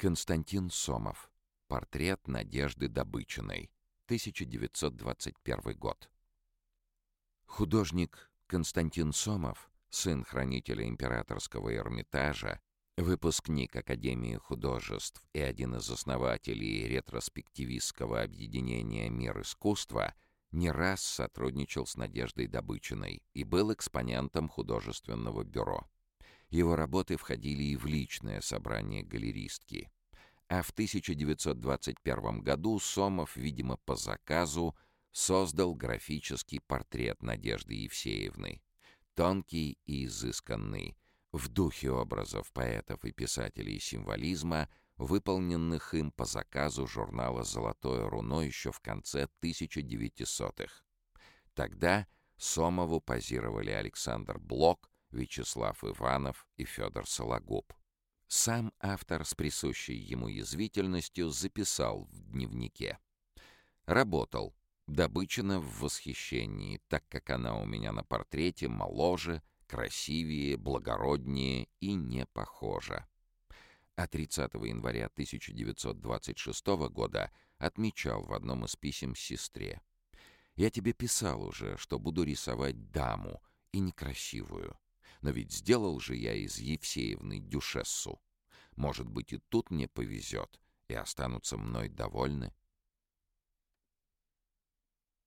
Константин Сомов. Портрет Надежды Добычиной. 1921 год. Художник Константин Сомов, сын хранителя императорского Эрмитажа, выпускник Академии художеств и один из основателей ретроспективистского объединения «Мир искусства», не раз сотрудничал с Надеждой Добычиной и был экспонентом художественного бюро. Его работы входили и в личное собрание галеристки. А в 1921 году Сомов, видимо, по заказу, создал графический портрет Надежды Евсеевны. Тонкий и изысканный, в духе образов поэтов и писателей символизма, выполненных им по заказу журнала «Золотое руно» еще в конце 1900-х. Тогда Сомову позировали Александр Блок, Вячеслав Иванов и Федор Сологуб. Сам автор с присущей ему язвительностью записал в дневнике. «Работал. Добычина в восхищении, так как она у меня на портрете моложе, красивее, благороднее и не похожа». А 30 января 1926 года отмечал в одном из писем сестре. «Я тебе писал уже, что буду рисовать даму, и некрасивую. Но ведь сделал же я из Евсеевны дюшессу. Может быть, и тут мне повезет, и останутся мной довольны.